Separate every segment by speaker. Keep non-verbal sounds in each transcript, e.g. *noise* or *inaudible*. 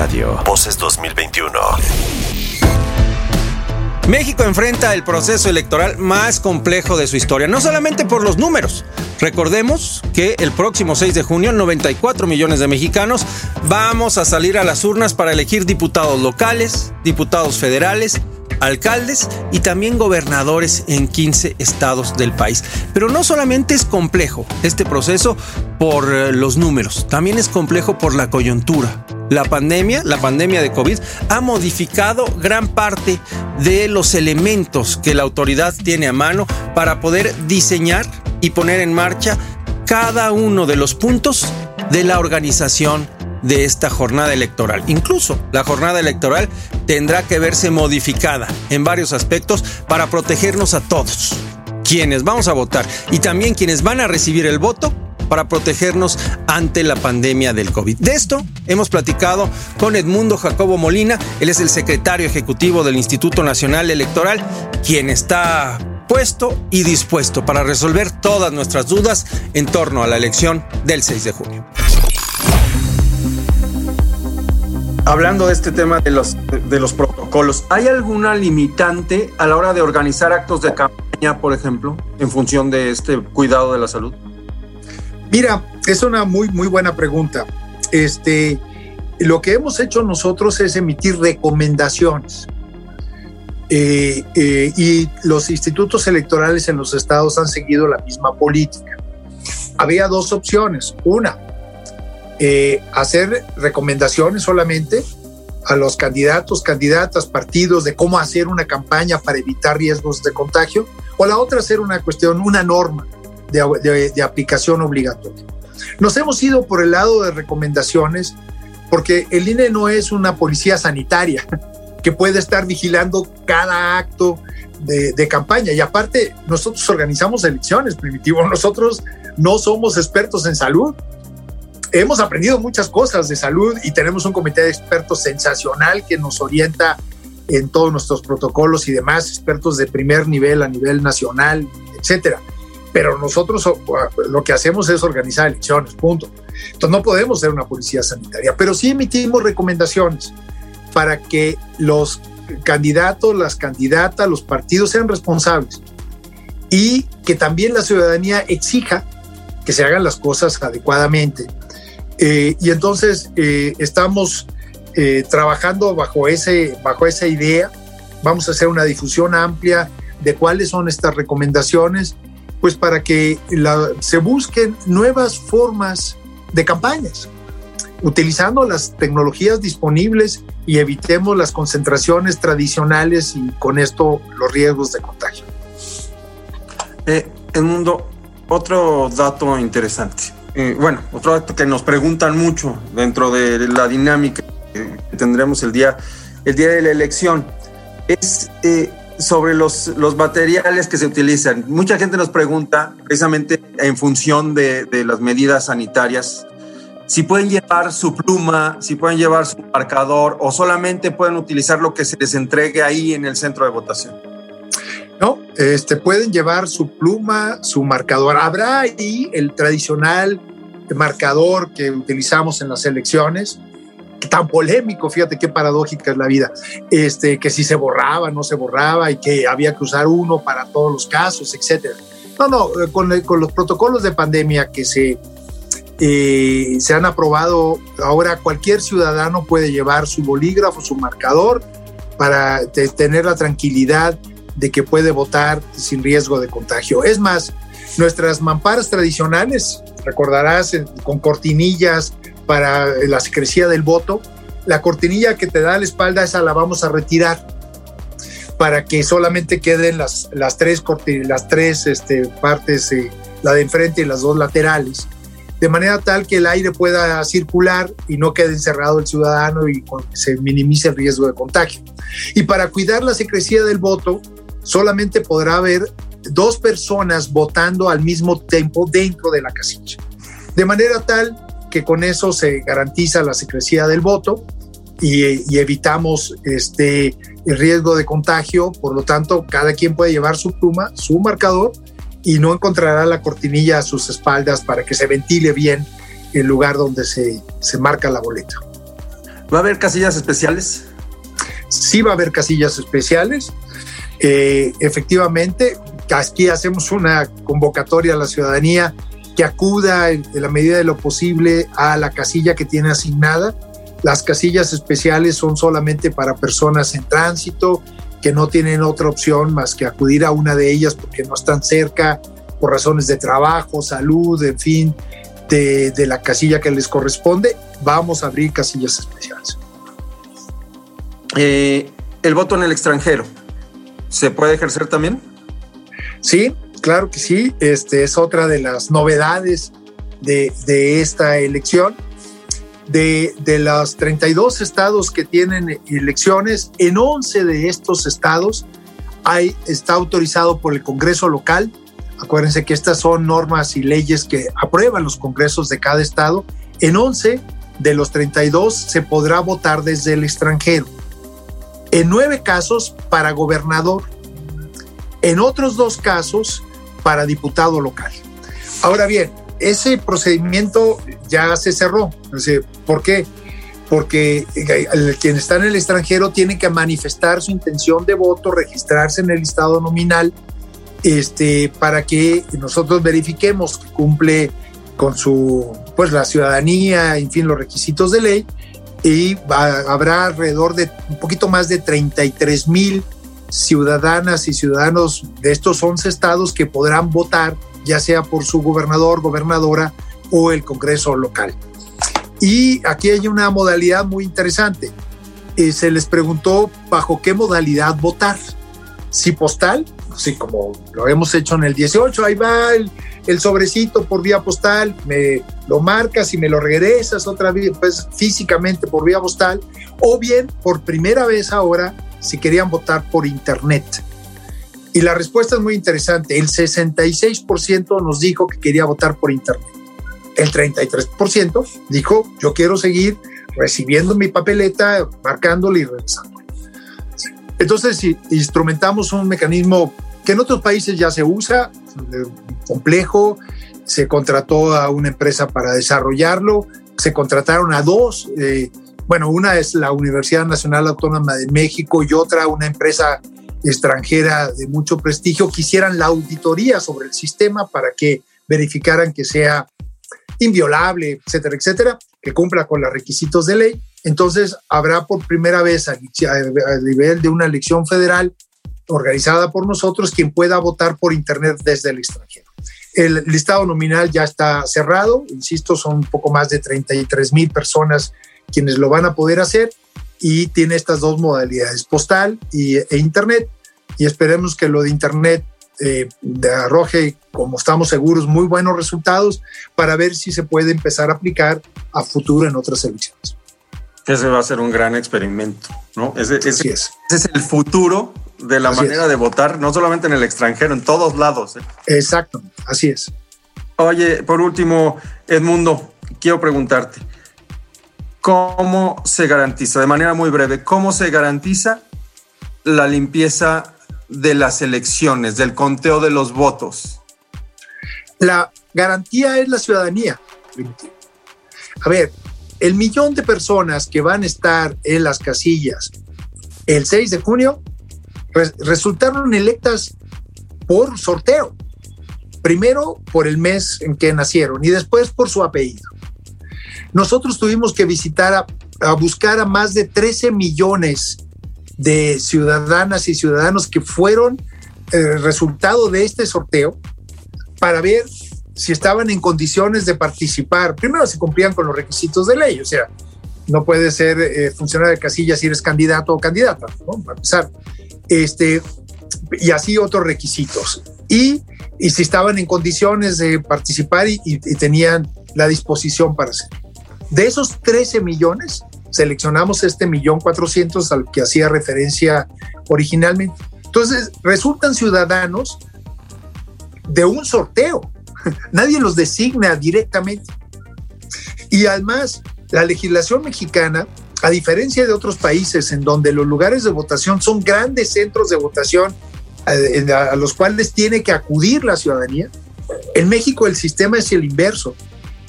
Speaker 1: Radio. Voces 2021.
Speaker 2: México enfrenta el proceso electoral más complejo de su historia, no solamente por los números. Recordemos que el próximo 6 de junio 94 millones de mexicanos vamos a salir a las urnas para elegir diputados locales, diputados federales, alcaldes y también gobernadores en 15 estados del país. Pero no solamente es complejo este proceso por eh, los números, también es complejo por la coyuntura. La pandemia, la pandemia de COVID, ha modificado gran parte de los elementos que la autoridad tiene a mano para poder diseñar y poner en marcha cada uno de los puntos de la organización de esta jornada electoral. Incluso la jornada electoral tendrá que verse modificada en varios aspectos para protegernos a todos, quienes vamos a votar y también quienes van a recibir el voto para protegernos ante la pandemia del COVID. De esto hemos platicado con Edmundo Jacobo Molina, él es el secretario ejecutivo del Instituto Nacional Electoral, quien está puesto y dispuesto para resolver todas nuestras dudas en torno a la elección del 6 de junio. Hablando de este tema de los, de los protocolos, ¿hay alguna limitante a la hora de organizar actos de campaña, por ejemplo, en función de este cuidado de la salud?
Speaker 3: Mira, es una muy, muy buena pregunta. Este, lo que hemos hecho nosotros es emitir recomendaciones. Eh, eh, y los institutos electorales en los estados han seguido la misma política. Había dos opciones. Una, eh, hacer recomendaciones solamente a los candidatos, candidatas, partidos de cómo hacer una campaña para evitar riesgos de contagio, o la otra hacer una cuestión, una norma de, de aplicación obligatoria. Nos hemos ido por el lado de recomendaciones porque el INE no es una policía sanitaria *laughs* que puede estar vigilando cada acto de, de, campaña. Y aparte, nosotros organizamos elecciones, Primitivo. *laughs* Nosotros no somos expertos en salud hemos aprendido muchas cosas de salud y tenemos un comité de expertos sensacional que nos orienta en todos nuestros protocolos y demás, expertos de primer nivel a nivel nacional, etcétera. Pero nosotros lo que hacemos es organizar elecciones, punto. Entonces no podemos ser una policía sanitaria, pero sí emitimos recomendaciones para que los candidatos, las candidatas, los partidos sean responsables y que también la ciudadanía exija que se hagan las cosas adecuadamente eh, y entonces eh, estamos eh, trabajando bajo, ese, bajo esa idea. Vamos a hacer una difusión amplia de cuáles son estas recomendaciones, pues para que se busquen nuevas formas de campañas, utilizando las tecnologías disponibles y evitemos las concentraciones tradicionales y con esto los riesgos de contagio.
Speaker 2: el mundo, otro dato interesante eh, bueno, otro acto que nos preguntan mucho dentro de la dinámica que tendremos el día, el día de la elección es eh, sobre los, los materiales que se utilizan. Mucha gente nos pregunta, precisamente en función de, de las medidas sanitarias, si pueden llevar su pluma, si pueden llevar su marcador o solamente pueden utilizar lo que se les entregue ahí en el centro de votación.
Speaker 3: No, este, pueden llevar su pluma, su marcador. Habrá ahí el tradicional marcador que utilizamos en las elecciones, tan polémico, fíjate qué paradójica es la vida, este, que si se borraba, no se borraba y que había que usar uno para todos los casos, etcétera. No, no, eh, con, con los protocolos de pandemia que se, eh, se han aprobado, ahora cualquier ciudadano puede llevar su bolígrafo, su marcador, para tener la tranquilidad de que puede votar sin riesgo de contagio. Es más, nuestras mamparas tradicionales, recordarás, con cortinillas para la secrecía del voto, la cortinilla que te da la espalda, esa la vamos a retirar para que solamente queden las, las tres, las tres este, partes, eh, la de enfrente y las dos laterales, de manera tal que el aire pueda circular y no quede encerrado el ciudadano y se minimice el riesgo de contagio. Y para cuidar la secrecía del voto, solamente podrá haber dos personas votando al mismo tiempo dentro de la casilla. De manera tal que con eso se garantiza la secrecía del voto y, evitamos este, el riesgo de contagio. Por lo tanto, cada quien puede llevar su pluma, su marcador y no encontrará la cortinilla a sus espaldas para que se ventile bien el lugar donde se, se marca la boleta.
Speaker 2: ¿Va a haber casillas especiales?
Speaker 3: Sí va a haber casillas especiales. Eh, efectivamente, aquí hacemos una convocatoria a la ciudadanía que acuda en, la medida de lo posible a la casilla que tiene asignada. Las casillas especiales son solamente para personas en tránsito que no tienen otra opción más que acudir a una de ellas porque no están cerca por razones de trabajo, salud, en fin, de, de la casilla que les corresponde. Vamos a abrir casillas especiales.
Speaker 2: Eh, el voto en el extranjero, ¿se puede ejercer también?
Speaker 3: Sí, claro que sí. Este es otra de las novedades de, de esta elección. De, de, los 32 estados que tienen elecciones, en 11 de estos estados hay, está autorizado por el Congreso local. Acuérdense que estas son normas y leyes que aprueban los congresos de cada estado. En 11 de los 32 se podrá votar desde el extranjero. En nueve casos para gobernador. En otros dos casos para diputado local. Ahora bien, ese procedimiento ya se cerró. ¿Por qué? Porque el, quien está en el extranjero tiene que manifestar su intención de voto, registrarse en el listado nominal, este, para que nosotros verifiquemos que cumple con su, pues la ciudadanía, en fin, los requisitos de ley, y habrá alrededor de un poquito más de 33 mil ciudadanas y ciudadanos de estos 11 estados que podrán votar, ya sea por su gobernador, gobernadora o el Congreso local. Y aquí hay una modalidad muy interesante. Eh, se les preguntó bajo qué modalidad votar. Si postal, así como lo hemos hecho en el 18, ahí va el, el sobrecito por vía postal, me lo marcas y me lo regresas otra vez, pues físicamente por vía postal, o bien por primera vez ahora si querían votar por internet. Y la respuesta es muy interesante. El 66% nos dijo que quería votar por internet. El 33% dijo, yo quiero seguir recibiendo mi papeleta, marcándole y regresando. Entonces, si instrumentamos un mecanismo que en otros países ya se usa, eh, complejo, se contrató a una empresa para desarrollarlo, se contrataron a dos, eh, bueno, una es la Universidad Nacional Autónoma de México y otra una empresa extranjera de mucho prestigio, que hicieran la auditoría sobre el sistema para que verificaran que sea inviolable, etcétera, etcétera, que cumpla con los requisitos de ley. Entonces, habrá por primera vez a nivel de una elección federal organizada por nosotros quien pueda votar por Internet desde el extranjero. El listado nominal ya está cerrado, insisto, son un poco más de 33 mil personas quienes lo van a poder hacer y tiene estas dos modalidades, postal y, e Internet. Y esperemos que lo de Internet eh, arroje, como estamos seguros, muy buenos resultados para ver si se puede empezar a aplicar a futuro en otras elecciones.
Speaker 2: Ese va a ser un gran experimento, ¿no? Ese, ese,
Speaker 3: Así es.
Speaker 2: ese es el futuro de la
Speaker 3: Así
Speaker 2: manera
Speaker 3: es.
Speaker 2: de votar, no solamente en el extranjero, en todos lados. ¿eh?
Speaker 3: Exacto, así es.
Speaker 2: Oye, por último, Edmundo, quiero preguntarte, ¿cómo se garantiza, de manera muy breve, cómo se garantiza la limpieza de las elecciones, del conteo de los votos?
Speaker 3: La garantía es la ciudadanía. A ver, el millón de personas que van a estar en las casillas el 6 de junio re- resultaron electas por sorteo. Primero por el mes en que nacieron y después por su apellido. Nosotros tuvimos que visitar a, a buscar a más de 13 millones de ciudadanas y ciudadanos que fueron eh, resultado de este sorteo para ver si estaban en condiciones de participar. Primero, si cumplían con los requisitos de ley, o sea, no puede ser eh, funcionario de casilla si eres candidato o candidata, ¿no? Para empezar. Este, y así otros requisitos. Y, y si estaban en condiciones de participar y, y- y tenían la disposición para hacerlo. De esos 13 millones, seleccionamos este millón 400 al que hacía referencia originalmente. Entonces, resultan ciudadanos de un sorteo. *laughs* Nadie los designa directamente. Y además, la legislación mexicana, a diferencia de otros países en donde los lugares de votación son grandes centros de votación eh, a, a los cuales tiene que acudir la ciudadanía, en México el sistema es el inverso.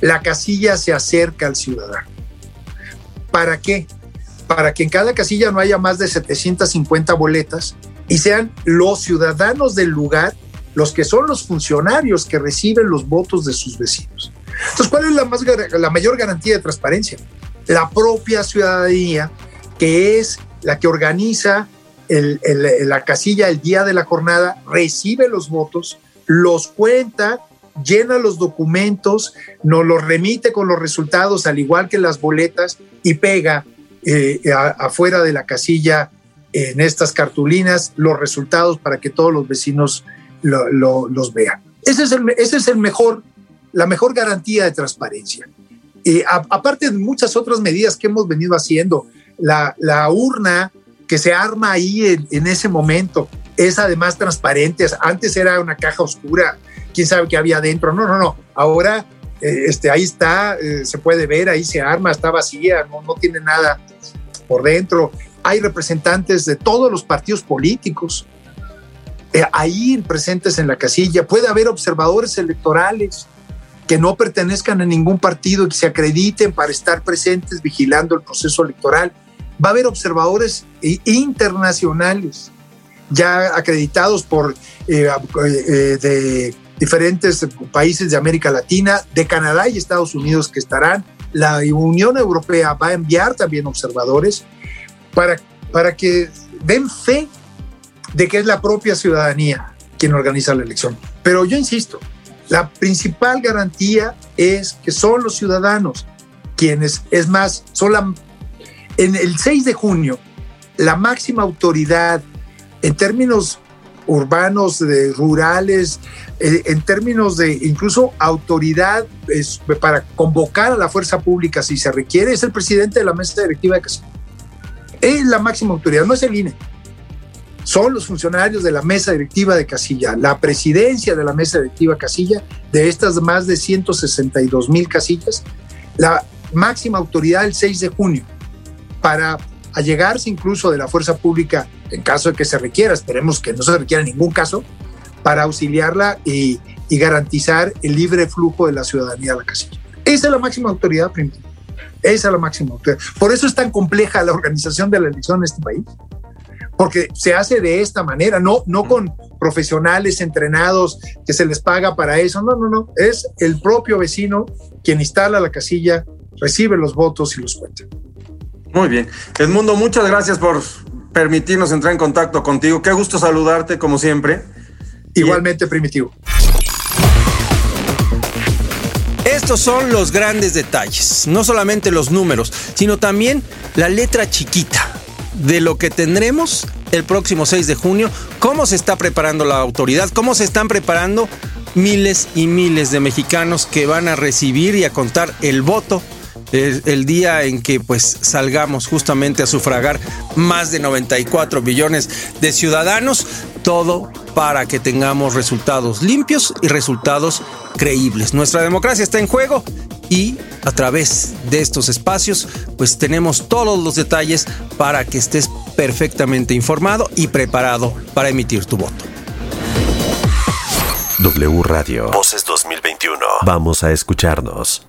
Speaker 3: La casilla se acerca al ciudadano. ¿Para qué? para que en cada casilla no haya más de 750 boletas y sean los ciudadanos del lugar los que son los funcionarios que reciben los votos de sus vecinos. Entonces, ¿cuál es la, más, la mayor garantía de transparencia? La propia ciudadanía, que es la que organiza la casilla el día de la jornada, recibe los votos, los cuenta, llena los documentos, nos los remite con los resultados, al igual que las boletas, y pega eh, afuera de la casilla en estas cartulinas los resultados para que todos los vecinos los vean. Ese es, el, mejor, la mejor garantía de transparencia. Y aparte de muchas otras medidas que hemos venido haciendo, la urna que se arma ahí en, ese momento es además transparente. Antes era una caja oscura, quién sabe qué había adentro. No, no, no. Ahora eh, este, ahí está, eh, se puede ver, ahí se arma, está vacía, no, tiene nada por dentro. Hay representantes de todos los partidos políticos eh, ahí presentes en la casilla. Puede haber observadores electorales que no pertenezcan a ningún partido y que se acrediten para estar presentes vigilando el proceso electoral. Va a haber observadores internacionales ya acreditados por de diferentes países de América Latina, de Canadá y Estados Unidos que estarán. La Unión Europea va a enviar también observadores para, para que den fe de que es la propia ciudadanía quien organiza la elección. Pero yo insisto, la principal garantía es que son los ciudadanos quienes, es más, son la, en el 6 de junio, la máxima autoridad en términos urbanos, de rurales, eh, en términos de incluso autoridad para convocar a la fuerza pública si se requiere, es el presidente de la mesa directiva de Casilla. Es la máxima autoridad, no es el INE son los funcionarios de la mesa directiva de Casilla, la presidencia de la mesa directiva Casilla, de estas más de 162 mil casillas, la máxima autoridad el 6 de junio, para allegarse incluso de la fuerza pública en caso de que se requiera, esperemos que no se requiera en ningún caso, para auxiliarla y, garantizar el libre flujo de la ciudadanía a la casilla. Esa es la máxima autoridad primitiva. Esa es la máxima autoridad. Por eso es tan compleja la organización de la elección en este país porque se hace de esta manera, no, no con profesionales entrenados que se les paga para eso, no, no, no, es el propio vecino quien instala la casilla, recibe los votos y los cuenta.
Speaker 2: Muy bien. Edmundo, muchas gracias por permitirnos entrar en contacto contigo. Qué gusto saludarte como siempre.
Speaker 3: Igualmente, Primitivo.
Speaker 2: Estos son los grandes detalles, no solamente los números, sino también la letra chiquita de lo que tendremos el próximo 6 de junio, cómo se está preparando la autoridad, cómo se están preparando miles y miles de mexicanos que van a recibir y a contar el voto el, día en que pues salgamos justamente a sufragar más de 94 billones de ciudadanos, todo para que tengamos resultados limpios y resultados creíbles. Nuestra democracia está en juego y a través de estos espacios pues tenemos todos los detalles para que estés perfectamente informado y preparado para emitir tu voto.
Speaker 1: W Radio. Voces 2021. Vamos a escucharnos.